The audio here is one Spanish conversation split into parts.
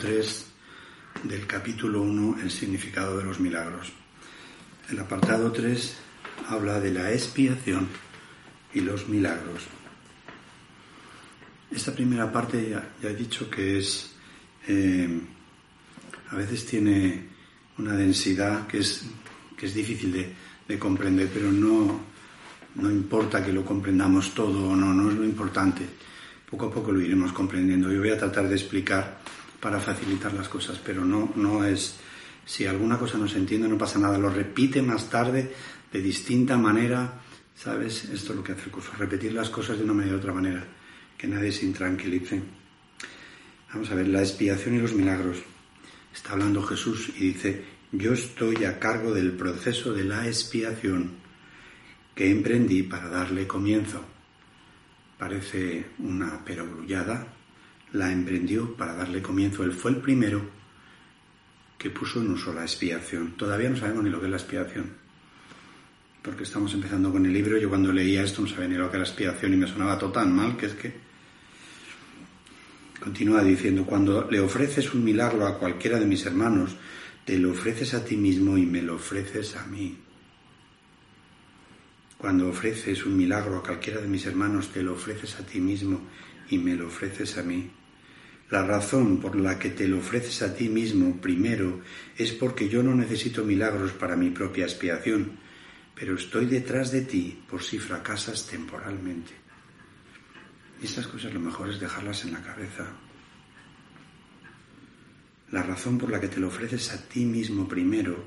Seguimos con el apartado 3 del capítulo 1, el significado de los milagros. El apartado 3 habla de la expiación y los milagros. Esta primera parte ya, he dicho que es, eh, a veces tiene una densidad que es, que es difícil de, de comprender, pero no, no importa que lo comprendamos todo o no, no es lo importante. Poco a poco lo iremos comprendiendo. Yo voy a tratar de explicar para facilitar las cosas, pero no, no es... Si alguna cosa no se entiende, no pasa nada. Lo repite más tarde de distinta manera, ¿sabes? Esto es lo que hace el curso, repetir las cosas de una manera u otra manera, que nadie se intranquilice. Vamos a ver, la expiación y los milagros. Está hablando Jesús y dice, yo estoy a cargo del proceso de la expiación que emprendí para darle comienzo. Parece una perogrullada, la emprendió para darle comienzo. Él fue el primero que puso en uso la expiación. Todavía no sabemos ni lo que es la expiación, porque estamos empezando con el libro. Yo cuando leía esto no sabía ni lo que era la expiación y me sonaba todo tan mal que es que... Continúa diciendo, cuando le ofreces un milagro a cualquiera de mis hermanos, te lo ofreces a ti mismo y me lo ofreces a mí. Cuando ofreces un milagro a cualquiera de mis hermanos, te lo ofreces a ti mismo y me lo ofreces a mí. La razón por la que te lo ofreces a ti mismo primero es porque yo no necesito milagros para mi propia expiación, pero estoy detrás de ti por si fracasas temporalmente. Estas cosas lo mejor es dejarlas en la cabeza. La razón por la que te lo ofreces a ti mismo primero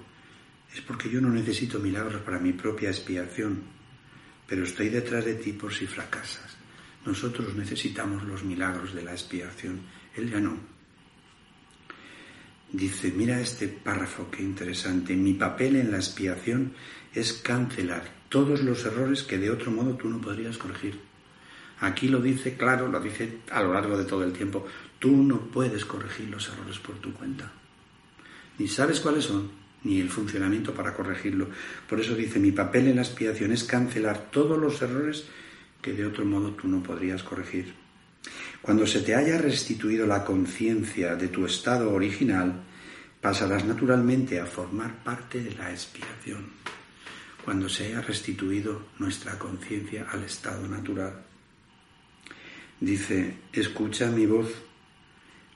es porque yo no necesito milagros para mi propia expiación, pero estoy detrás de ti por si fracasas. Nosotros necesitamos los milagros de la expiación, él ya no. Dice, mira este párrafo, qué interesante. Mi papel en la expiación es cancelar todos los errores que de otro modo tú no podrías corregir. Aquí lo dice claro, lo dice a lo largo de todo el tiempo. Tú no puedes corregir los errores por tu cuenta. Ni sabes cuáles son, ni el funcionamiento para corregirlo. Por eso dice, mi papel en la expiación es cancelar todos los errores que de otro modo tú no podrías corregir. Cuando se te haya restituido la conciencia de tu estado original, pasarás naturalmente a formar parte de la expiación. Cuando se haya restituido nuestra conciencia al estado natural. Dice, escucha mi voz,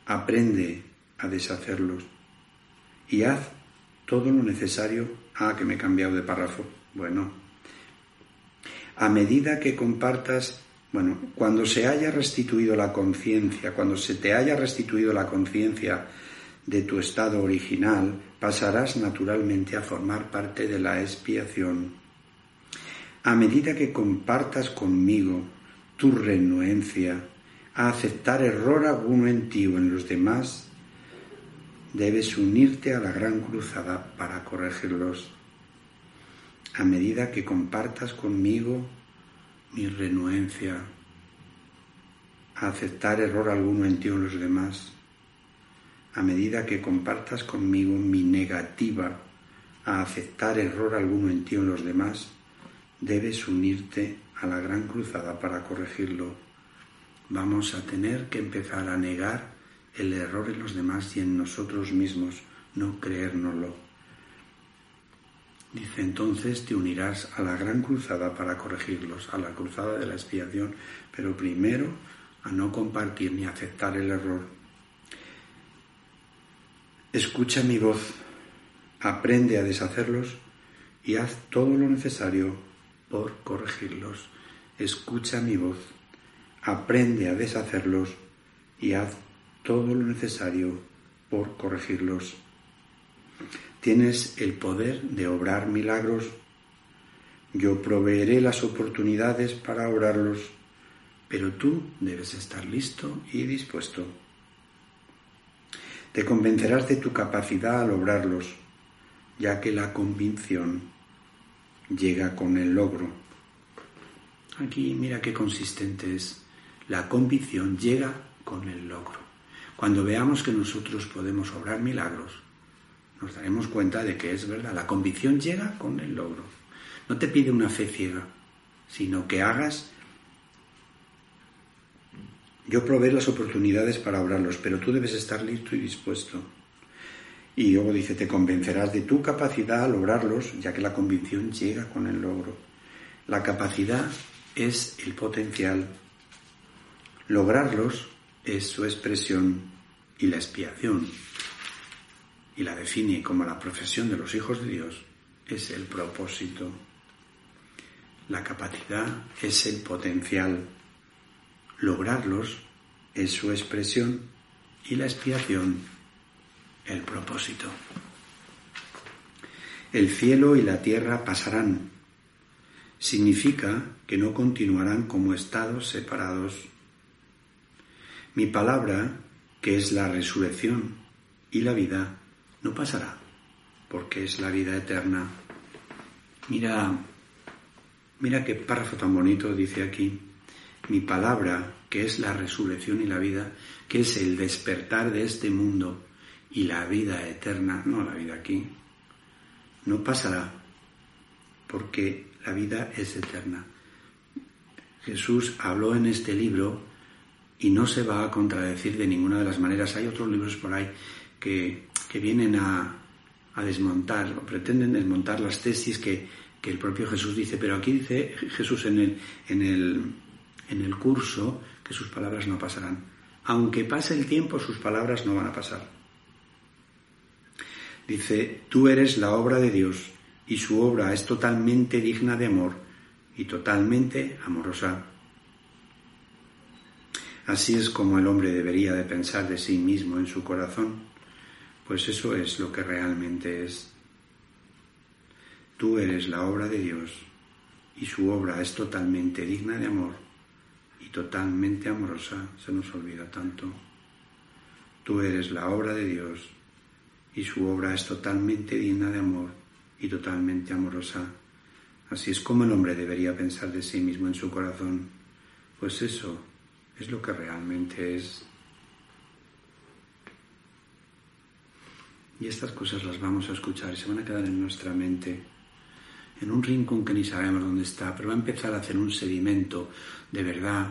aprende a deshacerlos y haz todo lo necesario. Ah, que me he cambiado de párrafo. Bueno, a medida que compartas, bueno, cuando se haya restituido la conciencia, cuando se te haya restituido la conciencia de tu estado original, pasarás naturalmente a formar parte de la expiación. A medida que compartas conmigo tu renuencia a aceptar error alguno en ti o en los demás, debes unirte a la gran cruzada para corregirlos. A medida que compartas conmigo mi renuencia a aceptar error alguno en ti o en los demás, a medida que compartas conmigo mi negativa a aceptar error alguno en ti o en los demás, debes unirte a la gran cruzada para corregirlo. Vamos a tener que empezar a negar el error en los demás y en nosotros mismos, no creérnoslo. Dice entonces te unirás a la gran cruzada para corregirlos, a la cruzada de la expiación, pero primero a no compartir ni aceptar el error. Escucha mi voz, aprende a deshacerlos y haz todo lo necesario por corregirlos. Escucha mi voz, aprende a deshacerlos y haz todo lo necesario por corregirlos. Tienes el poder de obrar milagros. Yo proveeré las oportunidades para obrarlos, pero tú debes estar listo y dispuesto. Te convencerás de tu capacidad al obrarlos, ya que la convicción llega con el logro. Aquí mira qué consistente es. La convicción llega con el logro. Cuando veamos que nosotros podemos obrar milagros, nos daremos cuenta de que es verdad. La convicción llega con el logro. No te pide una fe ciega, sino que hagas Yo probé las oportunidades para obrarlos, pero tú debes estar listo y dispuesto. Y luego dice, te convencerás de tu capacidad al lograrlos, ya que la convicción llega con el logro. La capacidad es el potencial. Lograrlos es su expresión y la expiación. Y la define como la profesión de los hijos de Dios. Es el propósito. La capacidad es el potencial. Lograrlos es su expresión y la expiación el propósito. El cielo y la tierra pasarán. Significa que no continuarán como estados separados. Mi palabra, que es la resurrección y la vida, no pasará, porque es la vida eterna. Mira, mira qué párrafo tan bonito dice aquí. Mi palabra, que es la resurrección y la vida, que es el despertar de este mundo, y la vida eterna, no la vida aquí, no pasará, porque la vida es eterna. Jesús habló en este libro y no se va a contradecir de ninguna de las maneras. Hay otros libros por ahí que, vienen a, desmontar o pretenden desmontar las tesis que, que, el propio Jesús dice, pero aquí dice Jesús en el, en, el, en el curso que sus palabras no pasarán. Aunque pase el tiempo, sus palabras no van a pasar. Dice, tú eres la obra de Dios y su obra es totalmente digna de amor y totalmente amorosa. Así es como el hombre debería de pensar de sí mismo en su corazón, pues eso es lo que realmente es. Tú eres la obra de Dios y su obra es totalmente digna de amor y totalmente amorosa. Se nos olvida tanto. Tú eres la obra de Dios y su obra es totalmente digna de amor y totalmente amorosa. Así es como el hombre debería pensar de sí mismo en su corazón, pues eso es lo que realmente es. Y estas cosas las vamos a escuchar y se van a quedar en nuestra mente, en un rincón que ni sabemos dónde está, pero va a empezar a hacer un sedimento de verdad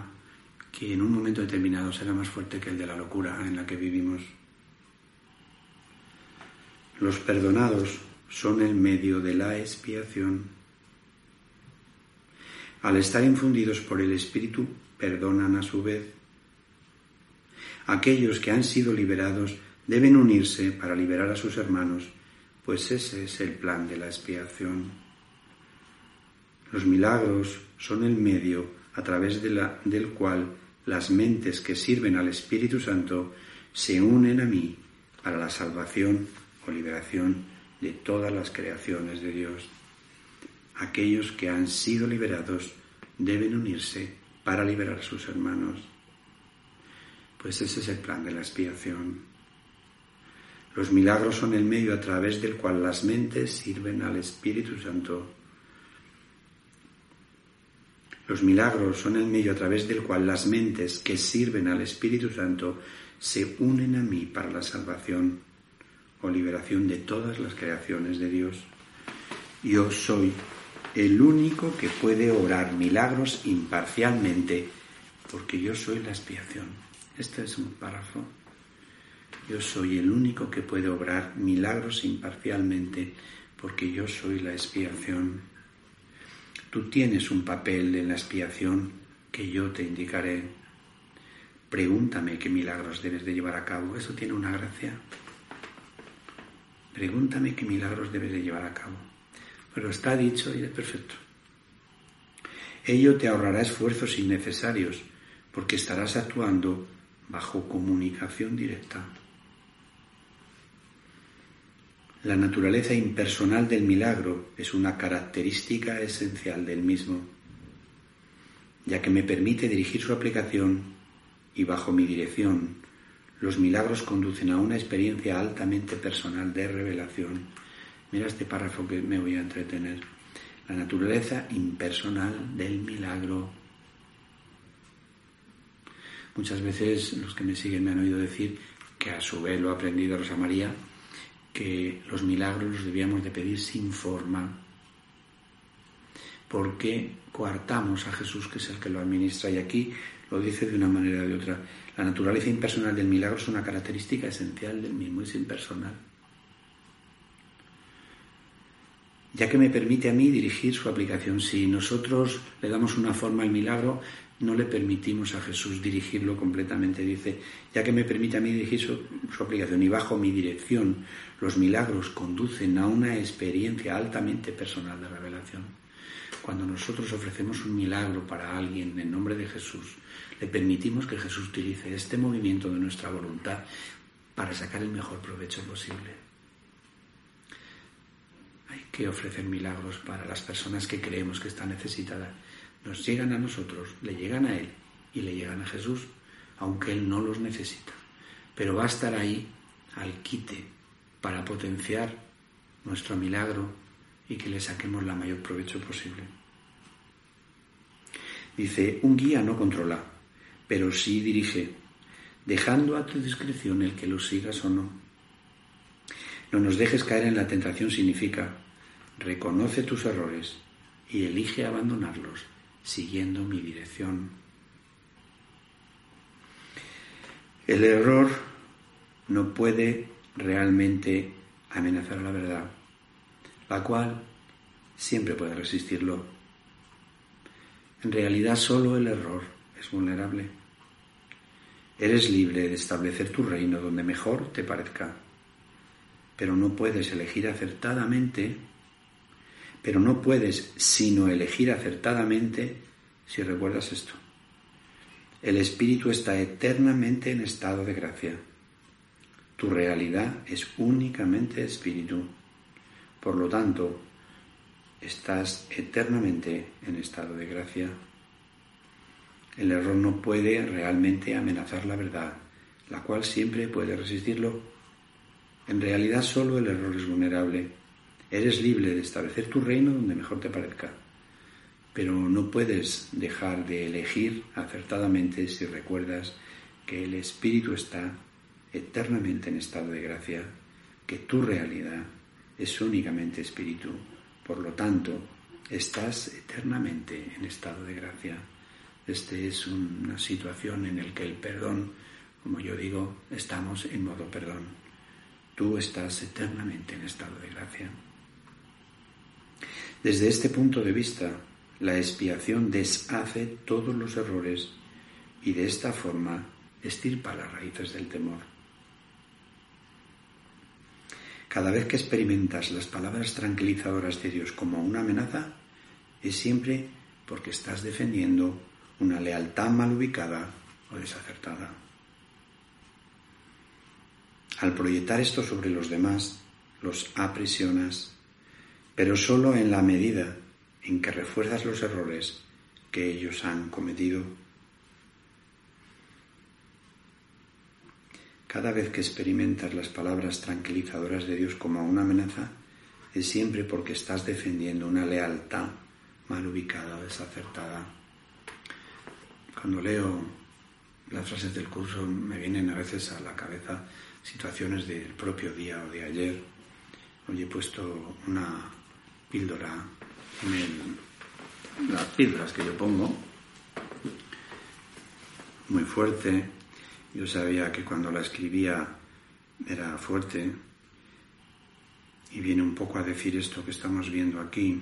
que en un momento determinado será más fuerte que el de la locura en la que vivimos. Los perdonados son el medio de la expiación. Al estar infundidos por el Espíritu, perdonan a su vez. Aquellos que han sido liberados deben unirse para liberar a sus hermanos, pues ese es el plan de la expiación. Los milagros son el medio a través del cual las mentes que sirven al Espíritu Santo se unen a mí para la salvación o liberación de todas las creaciones de Dios. Aquellos que han sido liberados deben unirse para liberar a sus hermanos. Pues ese es el plan de la expiación. Los milagros son el medio a través del cual las mentes sirven al Espíritu Santo. Los milagros son el medio a través del cual las mentes que sirven al Espíritu Santo se unen a mí para la salvación o liberación de todas las creaciones de Dios. Yo soy el único que puede obrar milagros imparcialmente, porque yo soy la expiación. Este es un párrafo. Yo soy el único que puede obrar milagros imparcialmente, porque yo soy la expiación. Tú tienes un papel en la expiación que yo te indicaré. Pregúntame qué milagros debes de llevar a cabo. Eso tiene una gracia. Pregúntame qué milagros debes de llevar a cabo. Pero está dicho y es perfecto. Ello te ahorrará esfuerzos innecesarios porque estarás actuando bajo comunicación directa. La naturaleza impersonal del milagro es una característica esencial del mismo, ya que me permite dirigir su aplicación y bajo mi dirección los milagros conducen a una experiencia altamente personal de revelación. Mira este párrafo que me voy a entretener. La naturaleza impersonal del milagro. Muchas veces los que me siguen me han oído decir que a su vez lo ha aprendido Rosa María, que los milagros los debíamos de pedir sin forma. porque coartamos a Jesús, que es el que lo administra. Y aquí lo dice de una manera o de otra. La naturaleza impersonal del milagro es una característica esencial del mismo, es impersonal. Ya que me permite a mí dirigir su aplicación. Si nosotros le damos una forma al milagro, no le permitimos a Jesús dirigirlo completamente. Dice, ya que me permite a mí dirigir su, aplicación y bajo mi dirección, los milagros conducen a una experiencia altamente personal de revelación. Cuando nosotros ofrecemos un milagro para alguien en nombre de Jesús, le permitimos que Jesús utilice este movimiento de nuestra voluntad para sacar el mejor provecho posible. Hay que ofrecer milagros para las personas que creemos que están necesitadas nos llegan a nosotros, le llegan a Él y le llegan a Jesús, aunque Él no los necesita. Pero va a estar ahí al quite para potenciar nuestro milagro y que le saquemos la mayor provecho posible. Dice, un guía no controla, pero sí dirige, dejando a tu discreción el que lo sigas o no. No nos dejes caer en la tentación significa, reconoce tus errores y elige abandonarlos siguiendo mi dirección. El error no puede realmente amenazar a la verdad, la cual siempre puede resistirlo. En realidad solo el error es vulnerable. Eres libre de establecer tu reino donde mejor te parezca, pero no puedes elegir acertadamente pero no puedes sino elegir acertadamente si recuerdas esto. El espíritu está eternamente en estado de gracia. Tu realidad es únicamente espíritu. Por lo tanto, estás eternamente en estado de gracia. El error no puede realmente amenazar la verdad, la cual siempre puede resistirlo. En realidad solo el error es vulnerable Eres libre de establecer tu reino donde mejor te parezca, pero no puedes dejar de elegir acertadamente si recuerdas que el Espíritu está eternamente en estado de gracia, que tu realidad es únicamente Espíritu. Por lo tanto, estás eternamente en estado de gracia. Esta es una situación en la que el perdón, como yo digo, estamos en modo perdón. Tú estás eternamente en estado de gracia. Desde este punto de vista, la expiación deshace todos los errores y de esta forma estirpa las raíces del temor. Cada vez que experimentas las palabras tranquilizadoras de Dios como una amenaza, es siempre porque estás defendiendo una lealtad mal ubicada o desacertada. Al proyectar esto sobre los demás, los aprisionas pero solo en la medida en que refuerzas los errores que ellos han cometido. Cada vez que experimentas las palabras tranquilizadoras de Dios como una amenaza, es siempre porque estás defendiendo una lealtad mal ubicada o desacertada. Cuando leo las frases del curso me vienen a veces a la cabeza situaciones del propio día o de ayer. Hoy he puesto una píldora en las píldoras que yo pongo, muy fuerte. Yo sabía que cuando la escribía era fuerte y viene un poco a decir esto que estamos viendo aquí.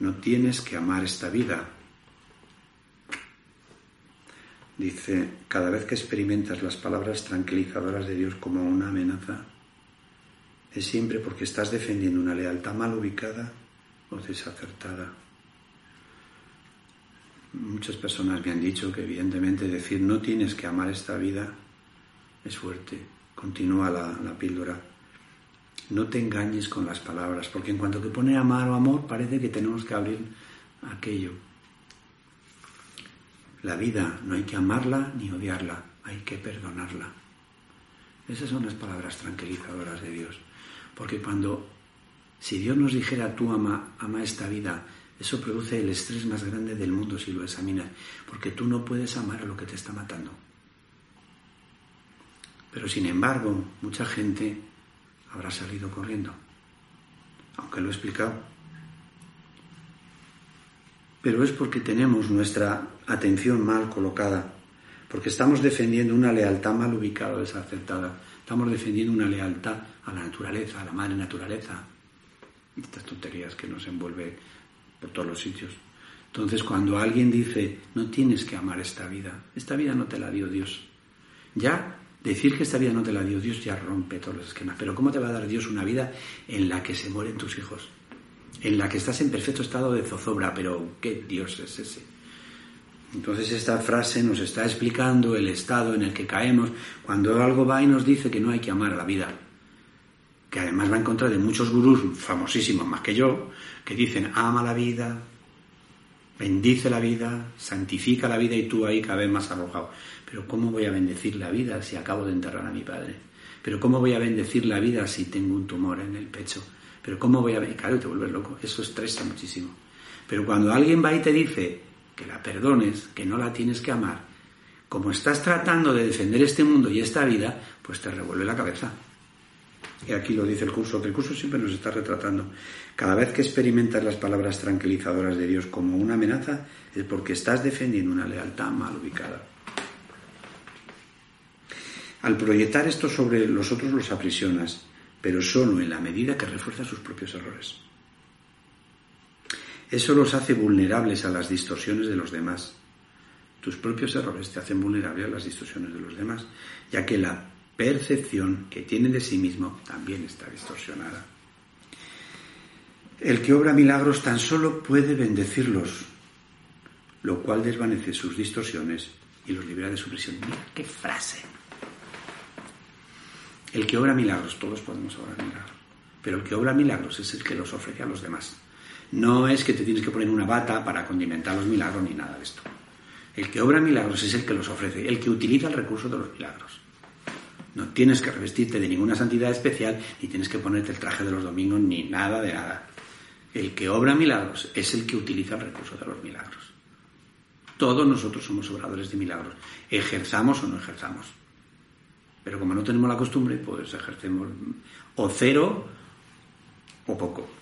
No tienes que amar esta vida. Dice, cada vez que experimentas las palabras tranquilizadoras de Dios como una amenaza, es siempre porque estás defendiendo una lealtad mal ubicada o desacertada. Muchas personas me han dicho que evidentemente decir no tienes que amar esta vida es fuerte. Continúa la, la píldora. No te engañes con las palabras, porque en cuanto que pone amar o amor parece que tenemos que abrir aquello. La vida no hay que amarla ni odiarla, hay que perdonarla. Esas son las palabras tranquilizadoras de Dios. Porque cuando, si Dios nos dijera tú ama, ama esta vida, eso produce el estrés más grande del mundo si lo examinas, porque tú no puedes amar a lo que te está matando. Pero sin embargo, mucha gente habrá salido corriendo, aunque lo he explicado. pero es porque tenemos nuestra atención mal colocada, porque estamos defendiendo una lealtad mal ubicada, desacertada. Estamos defendiendo una lealtad a la naturaleza, a la madre naturaleza. Estas tonterías que nos envuelve por todos los sitios. Entonces, cuando alguien dice, no tienes que amar esta vida, esta vida no te la dio Dios. Ya decir que esta vida no te la dio Dios ya rompe todos los esquemas. Pero ¿cómo te va a dar Dios una vida en la que se mueren tus hijos? En la que estás en perfecto estado de zozobra, pero ¿qué Dios es ese? Entonces esta frase nos está explicando el estado en el que caemos cuando algo va y nos dice que no hay que amar la vida. Que además va en contra de muchos gurús famosísimos más que yo, que dicen ama la vida, bendice la vida, santifica la vida y tú ahí cada vez más arrojado. Pero ¿cómo voy a bendecir la vida si acabo de enterrar a mi padre? Pero ¿cómo voy a bendecir la vida si tengo un tumor en el pecho? Pero ¿cómo voy a... Claro, te vuelves loco. Eso estresa muchísimo. Pero cuando alguien va y te dice que la perdones, que no la tienes que amar, como estás tratando de defender este mundo y esta vida, pues te revuelve la cabeza. Y aquí lo dice el curso, que el curso siempre nos está retratando. Cada vez que experimentas las palabras tranquilizadoras de Dios como una amenaza, es porque estás defendiendo una lealtad mal ubicada. Al proyectar esto sobre los otros los aprisionas, pero solo en la medida que refuerza sus propios errores. Eso los hace vulnerables a las distorsiones de los demás. Tus propios errores te hacen vulnerable a las distorsiones de los demás, ya que la percepción que tienen de sí mismo también está distorsionada. El que obra milagros tan solo puede bendecirlos, lo cual desvanece sus distorsiones y los libera de su prisión. Mira qué frase. El que obra milagros, todos podemos obrar milagros, pero el que obra milagros es el que los ofrece a los demás. No es que te tienes que poner una bata para condimentar los milagros ni nada de esto. El que obra milagros es el que los ofrece, el que utiliza el recurso de los milagros. No tienes que revestirte de ninguna santidad especial, ni tienes que ponerte el traje de los domingos, ni nada de nada. El que obra milagros es el que utiliza el recurso de los milagros. Todos nosotros somos obradores de milagros, ejerzamos o no ejerzamos. Pero como no tenemos la costumbre, pues ejercemos o cero o poco.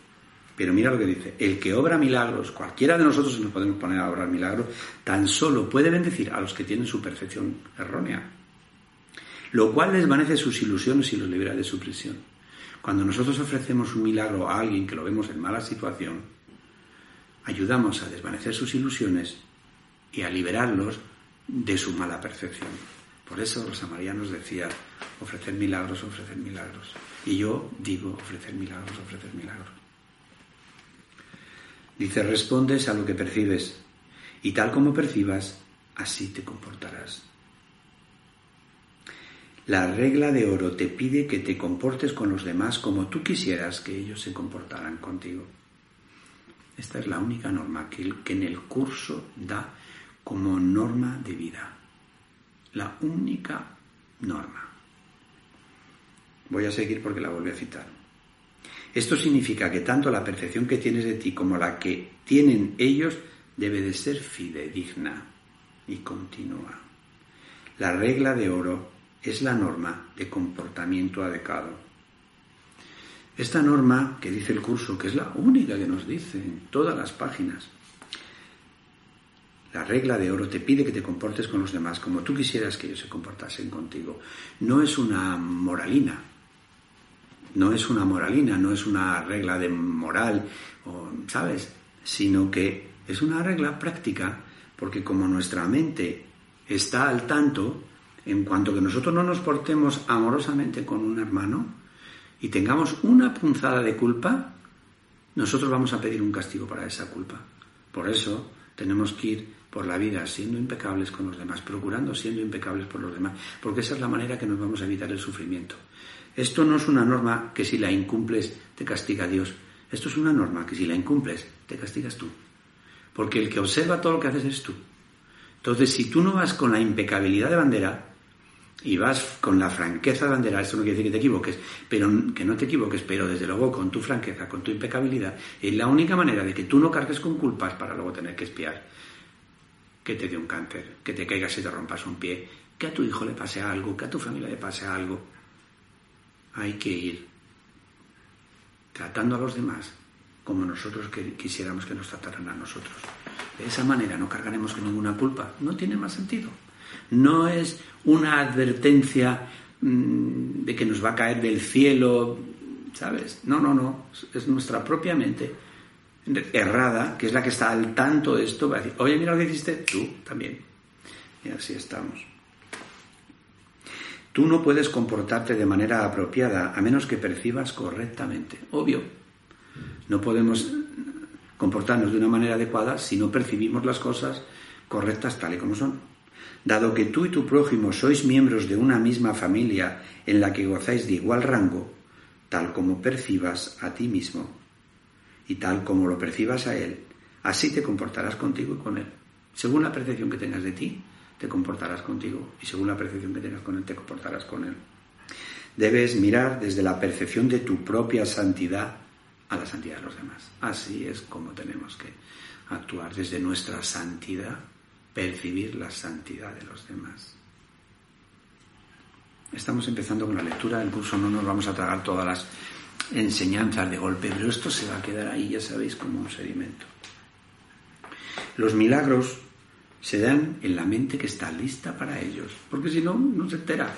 Pero mira lo que dice, el que obra milagros, cualquiera de nosotros nos podemos poner a obrar milagros, tan solo puede bendecir a los que tienen su perfección errónea, lo cual desvanece sus ilusiones y los libera de su prisión. Cuando nosotros ofrecemos un milagro a alguien que lo vemos en mala situación, ayudamos a desvanecer sus ilusiones y a liberarlos de su mala perfección. Por eso Rosa María nos decía, ofrecer milagros, ofrecer milagros. Y yo digo, ofrecer milagros, ofrecer milagros. Dice, respondes a lo que percibes y tal como percibas, así te comportarás. La regla de oro te pide que te comportes con los demás como tú quisieras que ellos se comportaran contigo. Esta es la única norma que, en el curso da como norma de vida. La única norma. Voy a seguir porque la volví a citar. Esto significa que tanto la percepción que tienes de ti como la que tienen ellos debe de ser fidedigna y continua. La regla de oro es la norma de comportamiento adecuado. Esta norma que dice el curso, que es la única que nos dice en todas las páginas, la regla de oro te pide que te comportes con los demás como tú quisieras que ellos se comportasen contigo. No es una moralina, no es una moralina, no es una regla de moral, ¿sabes? Sino que es una regla práctica, porque como nuestra mente está al tanto, en cuanto que nosotros no nos portemos amorosamente con un hermano y tengamos una punzada de culpa, nosotros vamos a pedir un castigo para esa culpa. Por eso tenemos que ir por la vida siendo impecables con los demás, procurando siendo impecables por los demás, porque esa es la manera que nos vamos a evitar el sufrimiento. Esto no es una norma que si la incumples te castiga Dios. Esto es una norma que si la incumples te castigas tú. Porque el que observa todo lo que haces es tú. Entonces, si tú no vas con la impecabilidad de bandera y vas con la franqueza de bandera, esto no quiere decir que te equivoques, pero que no te equivoques, pero desde luego con tu franqueza, con tu impecabilidad, es la única manera de que tú no cargues con culpas para luego tener que espiar. Que te dé un cáncer, que te caigas y te rompas un pie, que a tu hijo le pase algo, que a tu familia le pase algo hay que ir tratando a los demás como nosotros quisiéramos que nos trataran a nosotros. De esa manera no cargaremos con ninguna culpa. No tiene más sentido. No es una advertencia mm, de que nos va a caer del cielo, ¿sabes? No, no, no. Es nuestra propia mente errada, que es la que está al tanto de esto, va a decir, oye, mira lo que hiciste, tú también. Y así estamos. Tú no puedes comportarte de manera apropiada a menos que percibas correctamente. Obvio. No podemos comportarnos de una manera adecuada si no percibimos las cosas correctas tal y como son. Dado que tú y tu prójimo sois miembros de una misma familia en la que gozáis de igual rango, tal como percibas a ti mismo y tal como lo percibas a él, así te comportarás contigo y con él. Según la percepción que tengas de ti, te comportarás contigo y según la percepción que tengas con él, te comportarás con él. Debes mirar desde la percepción de tu propia santidad a la santidad de los demás. Así es como tenemos que actuar desde nuestra santidad, percibir la santidad de los demás. Estamos empezando con la lectura, incluso no nos vamos a tragar todas las enseñanzas de golpe, pero esto se va a quedar ahí, ya sabéis, como un sedimento. Los milagros se dan en la mente que está lista para ellos, porque si no, no se entera.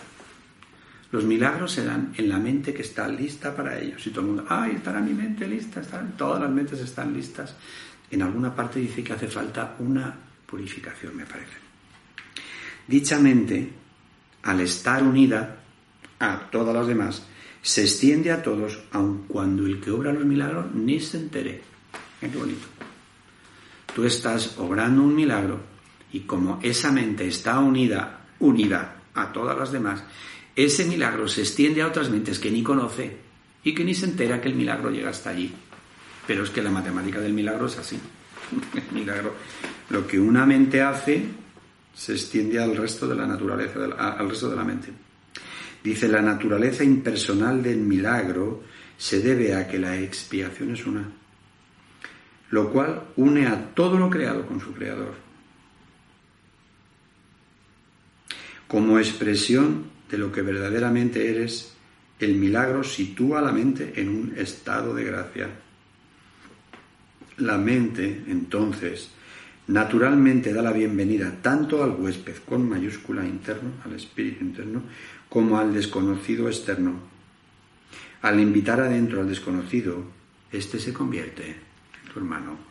Los milagros se dan en la mente que está lista para ellos. Y todo el mundo, ay, estará mi mente lista, todas las mentes están listas. En alguna parte dice que hace falta una purificación, me parece. Dicha mente, al estar unida a todas las demás, se extiende a todos, aun cuando el que obra los milagros ni se entere. qué bonito. Tú estás obrando un milagro y como esa mente está unida, unida a todas las demás, ese milagro se extiende a otras mentes que ni conoce y que ni se entera que el milagro llega hasta allí. Pero es que la matemática del milagro es así. Milagro, lo que una mente hace, se extiende al resto de la naturaleza, al resto de la mente. Dice, la naturaleza impersonal del milagro se debe a que la expiación es una, lo cual une a todo lo creado con su creador. Como expresión de lo que verdaderamente eres, el milagro sitúa la mente en un estado de gracia. La mente, entonces, naturalmente da la bienvenida tanto al huésped con mayúscula interno, al espíritu interno, como al desconocido externo. Al invitar adentro al desconocido, éste se convierte en tu hermano.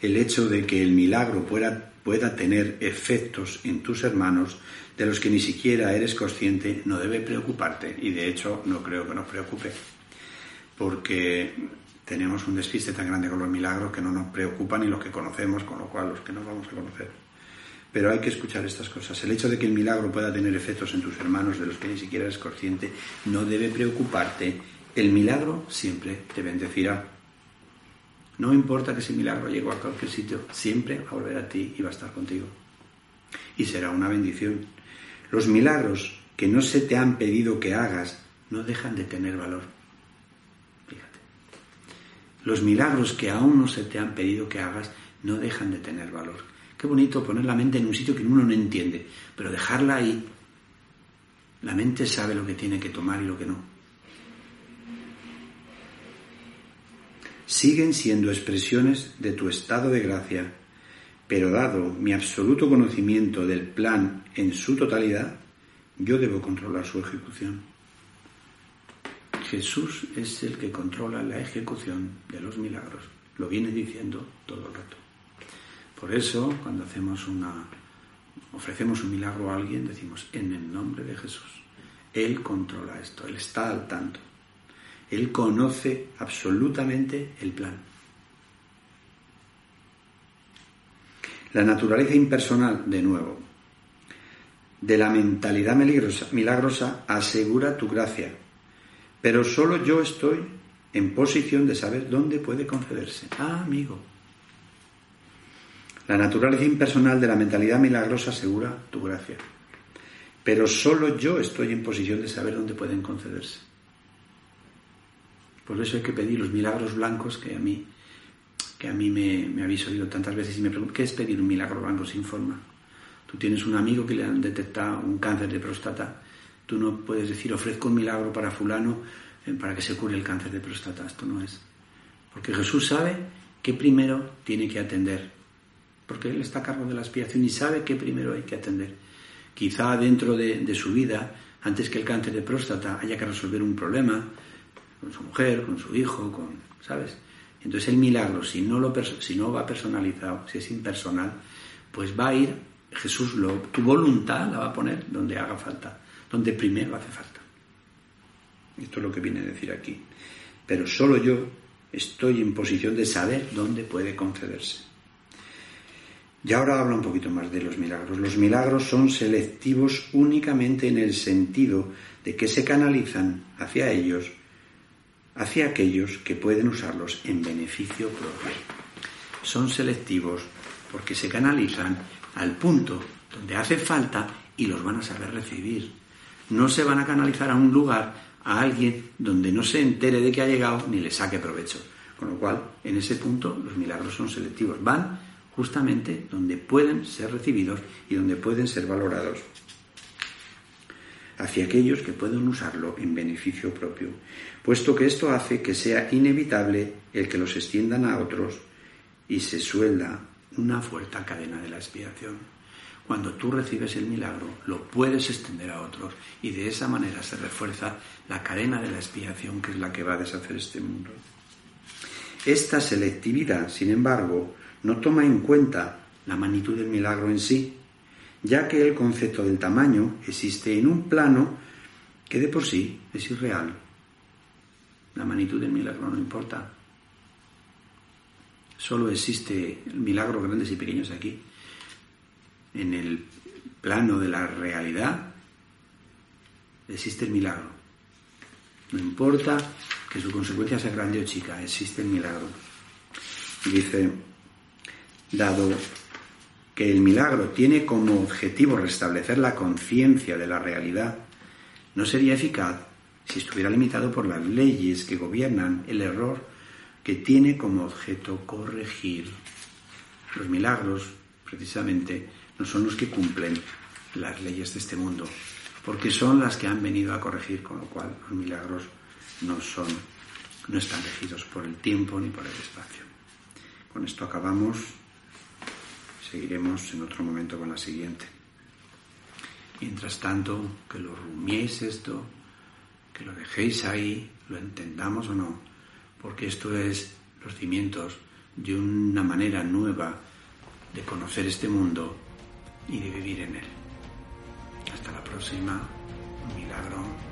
El hecho de que el milagro pueda, tener efectos en tus hermanos de los que ni siquiera eres consciente no debe preocuparte y de hecho no creo que nos preocupe porque tenemos un despiste tan grande con los milagros que no nos preocupan ni los que conocemos, con lo cual los que no vamos a conocer. Pero hay que escuchar estas cosas. El hecho de que el milagro pueda tener efectos en tus hermanos de los que ni siquiera eres consciente no debe preocuparte. El milagro siempre te bendecirá. No importa que ese milagro llegue a cualquier sitio, siempre va a volver a ti y va a estar contigo. Y será una bendición. Los milagros que no se te han pedido que hagas no dejan de tener valor. Fíjate. Los milagros que aún no se te han pedido que hagas no dejan de tener valor. Qué bonito poner la mente en un sitio que uno no entiende, pero dejarla ahí. La mente sabe lo que tiene que tomar y lo que no. Siguen siendo expresiones de tu estado de gracia, pero dado mi absoluto conocimiento del plan en su totalidad, yo debo controlar su ejecución. Jesús es el que controla la ejecución de los milagros. Lo viene diciendo todo el rato. Por eso, cuando hacemos una, ofrecemos un milagro a alguien, decimos en el nombre de Jesús. Él controla esto, Él está al tanto. Él conoce absolutamente el plan. La naturaleza impersonal, de nuevo, de la mentalidad milagrosa, asegura tu gracia, pero solo yo estoy en posición de saber dónde puede concederse. Ah, amigo, la naturaleza impersonal de la mentalidad milagrosa asegura tu gracia. Pero solo yo estoy en posición de saber dónde pueden concederse. Por eso hay que pedir los milagros blancos que a mí, que a mí me, habéis oído tantas veces y me pregunto, ¿qué es pedir un milagro blanco sin forma? Tú tienes un amigo que le han detectado un cáncer de próstata, tú no puedes decir ofrezco un milagro para fulano eh, para que se cure el cáncer de próstata. Esto no es. Porque Jesús sabe que primero tiene que atender. Porque Él está a cargo de la expiación y sabe que primero hay que atender. Quizá dentro de, de su vida, antes que el cáncer de próstata, haya que resolver un problema con su mujer, con su hijo, con, ¿sabes? Entonces el milagro, si no, lo, si no va personalizado, si es impersonal, pues va a ir, Jesús, lo, tu voluntad la va a poner donde haga falta, donde primero hace falta. Esto es lo que viene a decir aquí. Pero solo yo estoy en posición de saber dónde puede concederse. Y ahora habla un poquito más de los milagros. Los milagros son selectivos únicamente en el sentido de que se canalizan hacia ellos hacia aquellos que pueden usarlos en beneficio propio. Son selectivos porque se canalizan al punto donde hace falta y los van a saber recibir. No se van a canalizar a un lugar, a alguien donde no se entere de que ha llegado ni le saque provecho. Con lo cual, en ese punto, los milagros son selectivos. Van justamente donde pueden ser recibidos y donde pueden ser valorados hacia aquellos que pueden usarlo en beneficio propio, puesto que esto hace que sea inevitable el que los extiendan a otros y se suelda una fuerte cadena de la expiación. Cuando tú recibes el milagro, lo puedes extender a otros y de esa manera se refuerza la cadena de la expiación que es la que va a deshacer este mundo. Esta selectividad, sin embargo, no toma en cuenta la magnitud del milagro en sí, ya que el concepto del tamaño existe en un plano que de por sí es irreal. La magnitud del milagro no importa. Solo existe el milagro grandes y pequeños aquí. En el plano de la realidad existe el milagro. No importa que su consecuencia sea grande o chica, existe el milagro. Y dice, dado que el milagro tiene como objetivo restablecer la conciencia de la realidad, no sería eficaz si estuviera limitado por las leyes que gobiernan el error que tiene como objeto corregir. Los milagros, precisamente, no son los que cumplen las leyes de este mundo, porque son las que han venido a corregir, con lo cual los milagros no son, no están regidos por el tiempo ni por el espacio. Con esto acabamos. Seguiremos en otro momento con la siguiente. Mientras tanto, que lo rumiéis esto, que lo dejéis ahí, lo entendamos o no, porque esto es los cimientos de una manera nueva de conocer este mundo y de vivir en él. Hasta la próxima, un milagro